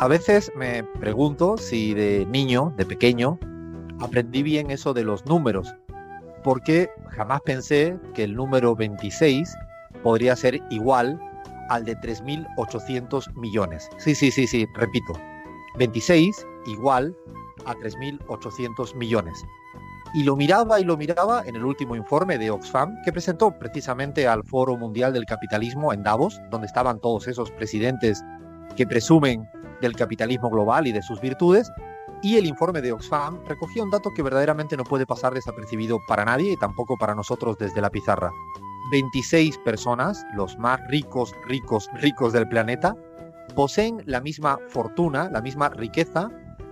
A veces me pregunto si de niño, de pequeño, aprendí bien eso de los números, porque jamás pensé que el número 26 podría ser igual al de 3.800 millones. Sí, sí, sí, sí, repito. 26 igual a 3.800 millones. Y lo miraba y lo miraba en el último informe de Oxfam que presentó precisamente al Foro Mundial del Capitalismo en Davos, donde estaban todos esos presidentes que presumen del capitalismo global y de sus virtudes. Y el informe de Oxfam recogía un dato que verdaderamente no puede pasar desapercibido para nadie y tampoco para nosotros desde la pizarra. 26 personas, los más ricos, ricos, ricos del planeta, poseen la misma fortuna, la misma riqueza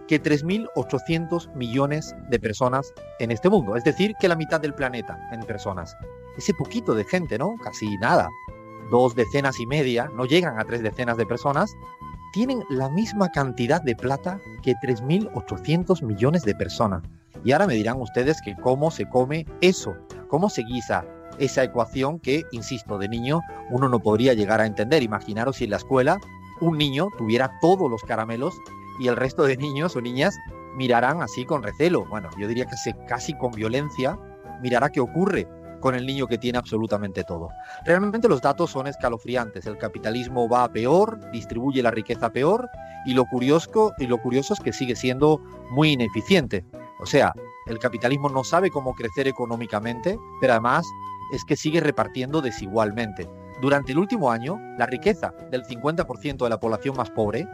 que 3.800 millones de personas en este mundo. Es decir, que la mitad del planeta en personas. Ese poquito de gente, ¿no? Casi nada. Dos decenas y media, no llegan a tres decenas de personas, tienen la misma cantidad de plata que 3.800 millones de personas. Y ahora me dirán ustedes que cómo se come eso, cómo se guisa esa ecuación que, insisto, de niño uno no podría llegar a entender. Imaginaros si en la escuela un niño tuviera todos los caramelos y el resto de niños o niñas mirarán así con recelo. Bueno, yo diría que casi con violencia mirará qué ocurre con el niño que tiene absolutamente todo. Realmente los datos son escalofriantes. El capitalismo va peor, distribuye la riqueza peor y lo curioso, y lo curioso es que sigue siendo muy ineficiente. O sea, el capitalismo no sabe cómo crecer económicamente, pero además es que sigue repartiendo desigualmente. Durante el último año, la riqueza del 50% de la población más pobre,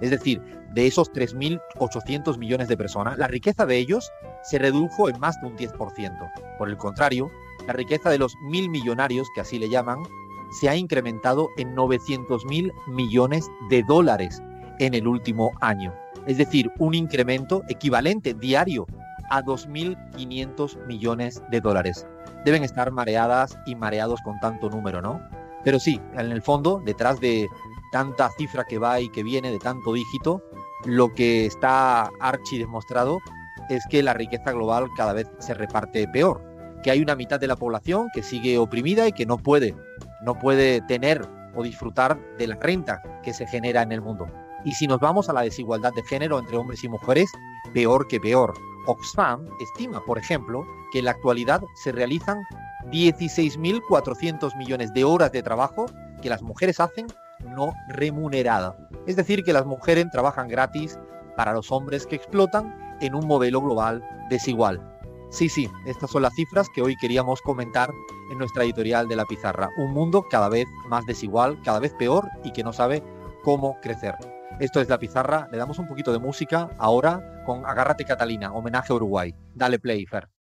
es decir, de esos 3.800 millones de personas, la riqueza de ellos se redujo en más de un 10%. Por el contrario, la riqueza de los mil millonarios, que así le llaman, se ha incrementado en 900 mil millones de dólares en el último año. Es decir, un incremento equivalente diario a 2.500 millones de dólares. Deben estar mareadas y mareados con tanto número, ¿no? Pero sí, en el fondo, detrás de tanta cifra que va y que viene, de tanto dígito, lo que está archi demostrado es que la riqueza global cada vez se reparte peor que hay una mitad de la población que sigue oprimida y que no puede, no puede tener o disfrutar de la renta que se genera en el mundo. Y si nos vamos a la desigualdad de género entre hombres y mujeres, peor que peor. Oxfam estima, por ejemplo, que en la actualidad se realizan 16.400 millones de horas de trabajo que las mujeres hacen no remunerada. Es decir, que las mujeres trabajan gratis para los hombres que explotan en un modelo global desigual. Sí, sí, estas son las cifras que hoy queríamos comentar en nuestra editorial de la pizarra. Un mundo cada vez más desigual, cada vez peor y que no sabe cómo crecer. Esto es la pizarra, le damos un poquito de música ahora con Agárrate Catalina, homenaje a Uruguay. Dale play, Fer.